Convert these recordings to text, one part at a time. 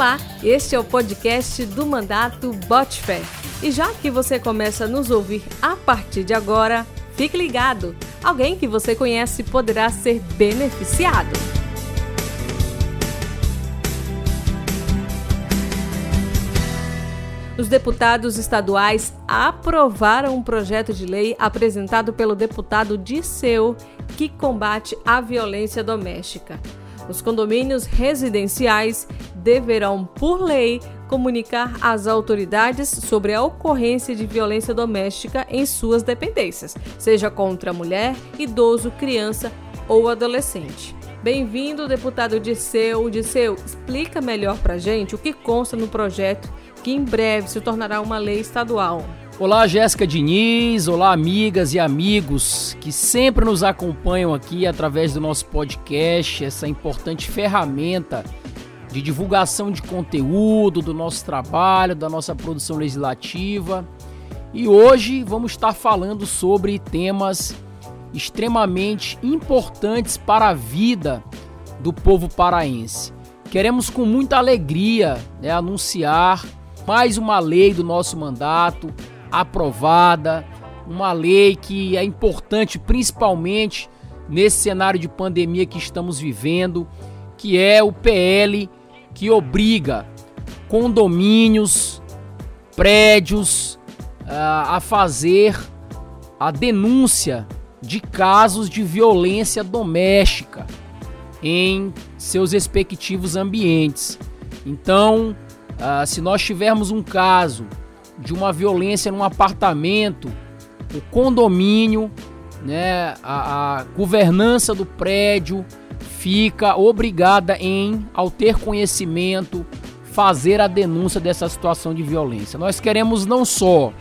Olá, este é o podcast do Mandato Bote Fé. E já que você começa a nos ouvir a partir de agora, fique ligado. Alguém que você conhece poderá ser beneficiado. Os deputados estaduais aprovaram um projeto de lei apresentado pelo deputado Disseu que combate a violência doméstica. Os condomínios residenciais deverão, por lei, comunicar às autoridades sobre a ocorrência de violência doméstica em suas dependências, seja contra mulher, idoso, criança ou adolescente. Bem-vindo, deputado Disseu. Disseu, explica melhor para gente o que consta no projeto que em breve se tornará uma lei estadual. Olá, Jéssica Diniz, olá, amigas e amigos que sempre nos acompanham aqui através do nosso podcast, essa importante ferramenta de divulgação de conteúdo, do nosso trabalho, da nossa produção legislativa. E hoje vamos estar falando sobre temas extremamente importantes para a vida do povo paraense. Queremos com muita alegria né, anunciar mais uma lei do nosso mandato aprovada, uma lei que é importante principalmente nesse cenário de pandemia que estamos vivendo, que é o PL que obriga condomínios, prédios uh, a fazer a denúncia de casos de violência doméstica em seus respectivos ambientes. Então, uh, se nós tivermos um caso de uma violência num apartamento, o condomínio, né, a, a governança do prédio fica obrigada em, ao ter conhecimento, fazer a denúncia dessa situação de violência. Nós queremos não só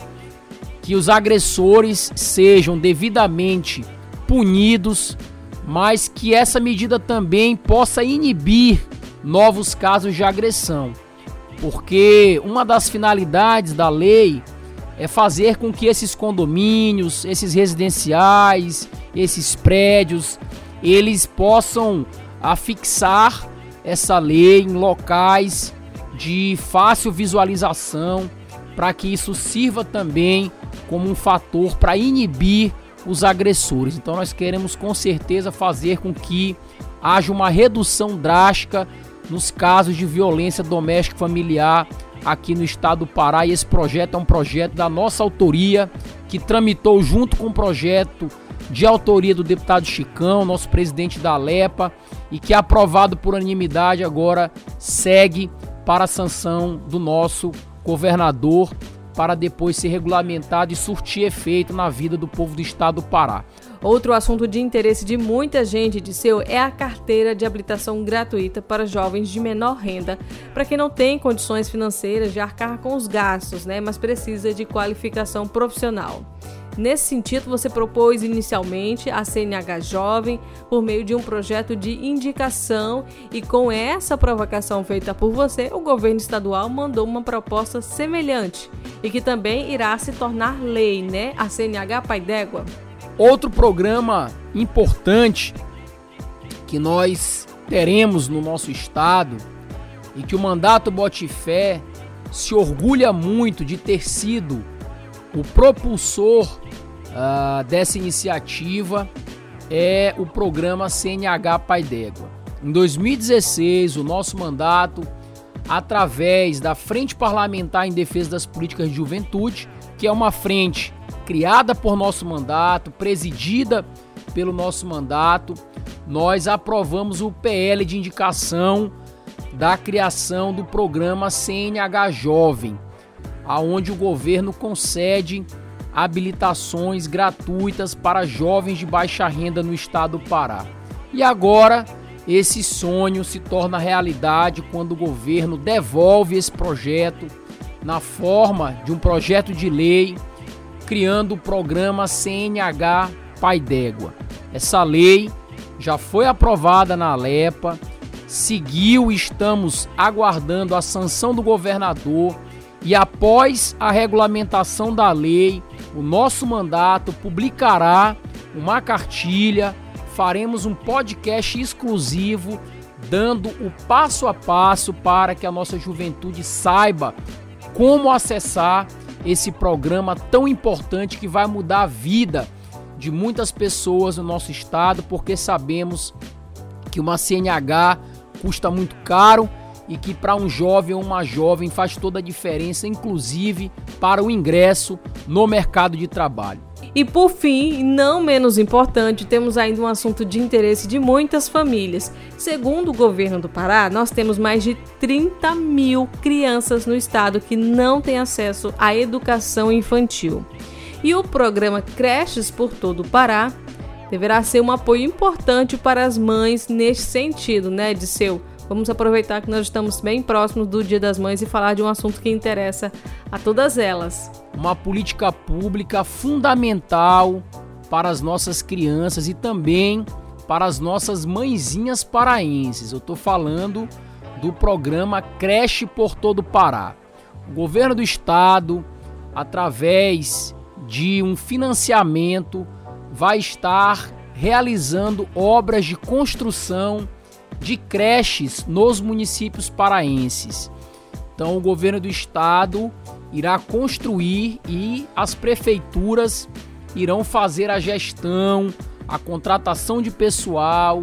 que os agressores sejam devidamente punidos, mas que essa medida também possa inibir novos casos de agressão porque uma das finalidades da lei é fazer com que esses condomínios, esses residenciais, esses prédios, eles possam afixar essa lei em locais de fácil visualização, para que isso sirva também como um fator para inibir os agressores. Então nós queremos com certeza fazer com que haja uma redução drástica nos casos de violência doméstica familiar aqui no estado do Pará. E esse projeto é um projeto da nossa autoria, que tramitou junto com o projeto de autoria do deputado Chicão, nosso presidente da LEPA, e que aprovado por unanimidade agora segue para a sanção do nosso governador para depois ser regulamentado e surtir efeito na vida do povo do estado do Pará. Outro assunto de interesse de muita gente de seu é a carteira de habilitação gratuita para jovens de menor renda, para quem não tem condições financeiras de arcar com os gastos, né, mas precisa de qualificação profissional. Nesse sentido, você propôs inicialmente a CNH Jovem por meio de um projeto de indicação e com essa provocação feita por você, o governo estadual mandou uma proposta semelhante e que também irá se tornar lei, né? A CNH Pai d'Égua. Outro programa importante que nós teremos no nosso estado e que o mandato Botifé se orgulha muito de ter sido o propulsor uh, dessa iniciativa é o programa CNH Pai d'Égua. Em 2016, o nosso mandato, através da Frente Parlamentar em Defesa das Políticas de Juventude, que é uma frente criada por nosso mandato, presidida pelo nosso mandato, nós aprovamos o PL de indicação da criação do programa CNH Jovem, aonde o governo concede habilitações gratuitas para jovens de baixa renda no estado do Pará. E agora esse sonho se torna realidade quando o governo devolve esse projeto na forma de um projeto de lei criando o programa CNH Pai d'Égua. Essa lei já foi aprovada na Alepa, seguiu, estamos aguardando a sanção do governador e após a regulamentação da lei, o nosso mandato publicará uma cartilha, faremos um podcast exclusivo dando o passo a passo para que a nossa juventude saiba como acessar esse programa tão importante que vai mudar a vida de muitas pessoas no nosso estado, porque sabemos que uma CNH custa muito caro e que para um jovem ou uma jovem faz toda a diferença, inclusive para o ingresso no mercado de trabalho. E por fim, não menos importante, temos ainda um assunto de interesse de muitas famílias. Segundo o governo do Pará, nós temos mais de 30 mil crianças no estado que não têm acesso à educação infantil. E o programa Creches por todo o Pará deverá ser um apoio importante para as mães neste sentido, né, de seu Vamos aproveitar que nós estamos bem próximos do Dia das Mães e falar de um assunto que interessa a todas elas. Uma política pública fundamental para as nossas crianças e também para as nossas mãezinhas paraenses. Eu estou falando do programa Creche por Todo Pará. O governo do estado, através de um financiamento, vai estar realizando obras de construção de creches nos municípios paraenses. Então, o governo do estado irá construir e as prefeituras irão fazer a gestão, a contratação de pessoal,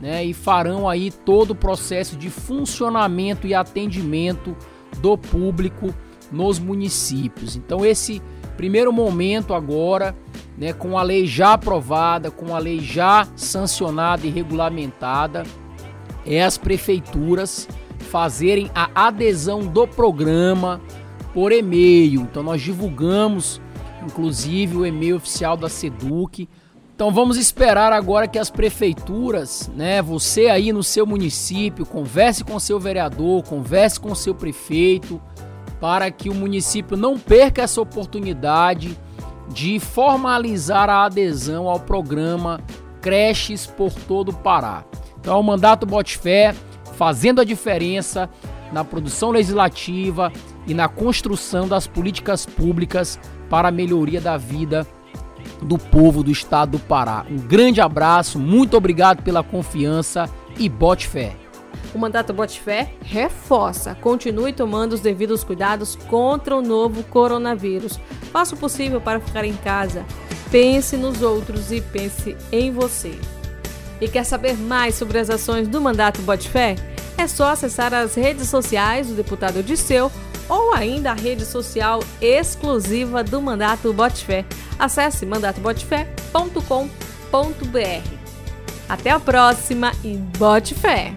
né, e farão aí todo o processo de funcionamento e atendimento do público nos municípios. Então, esse primeiro momento agora, né, com a lei já aprovada, com a lei já sancionada e regulamentada, é as prefeituras fazerem a adesão do programa por e-mail. Então nós divulgamos inclusive o e-mail oficial da Seduc. Então vamos esperar agora que as prefeituras, né, você aí no seu município, converse com seu vereador, converse com seu prefeito, para que o município não perca essa oportunidade de formalizar a adesão ao programa Creches por todo o Pará. Então, o mandato Botfé fazendo a diferença na produção legislativa e na construção das políticas públicas para a melhoria da vida do povo do estado do Pará. Um grande abraço, muito obrigado pela confiança e bote fé. O mandato Bote Fé reforça, continue tomando os devidos cuidados contra o novo coronavírus. Faça o possível para ficar em casa. Pense nos outros e pense em você. E quer saber mais sobre as ações do mandato Fé? É só acessar as redes sociais do deputado Odisseu ou ainda a rede social exclusiva do Mandato Fé. Acesse mandatobotefé.com.br. Até a próxima e bote fé!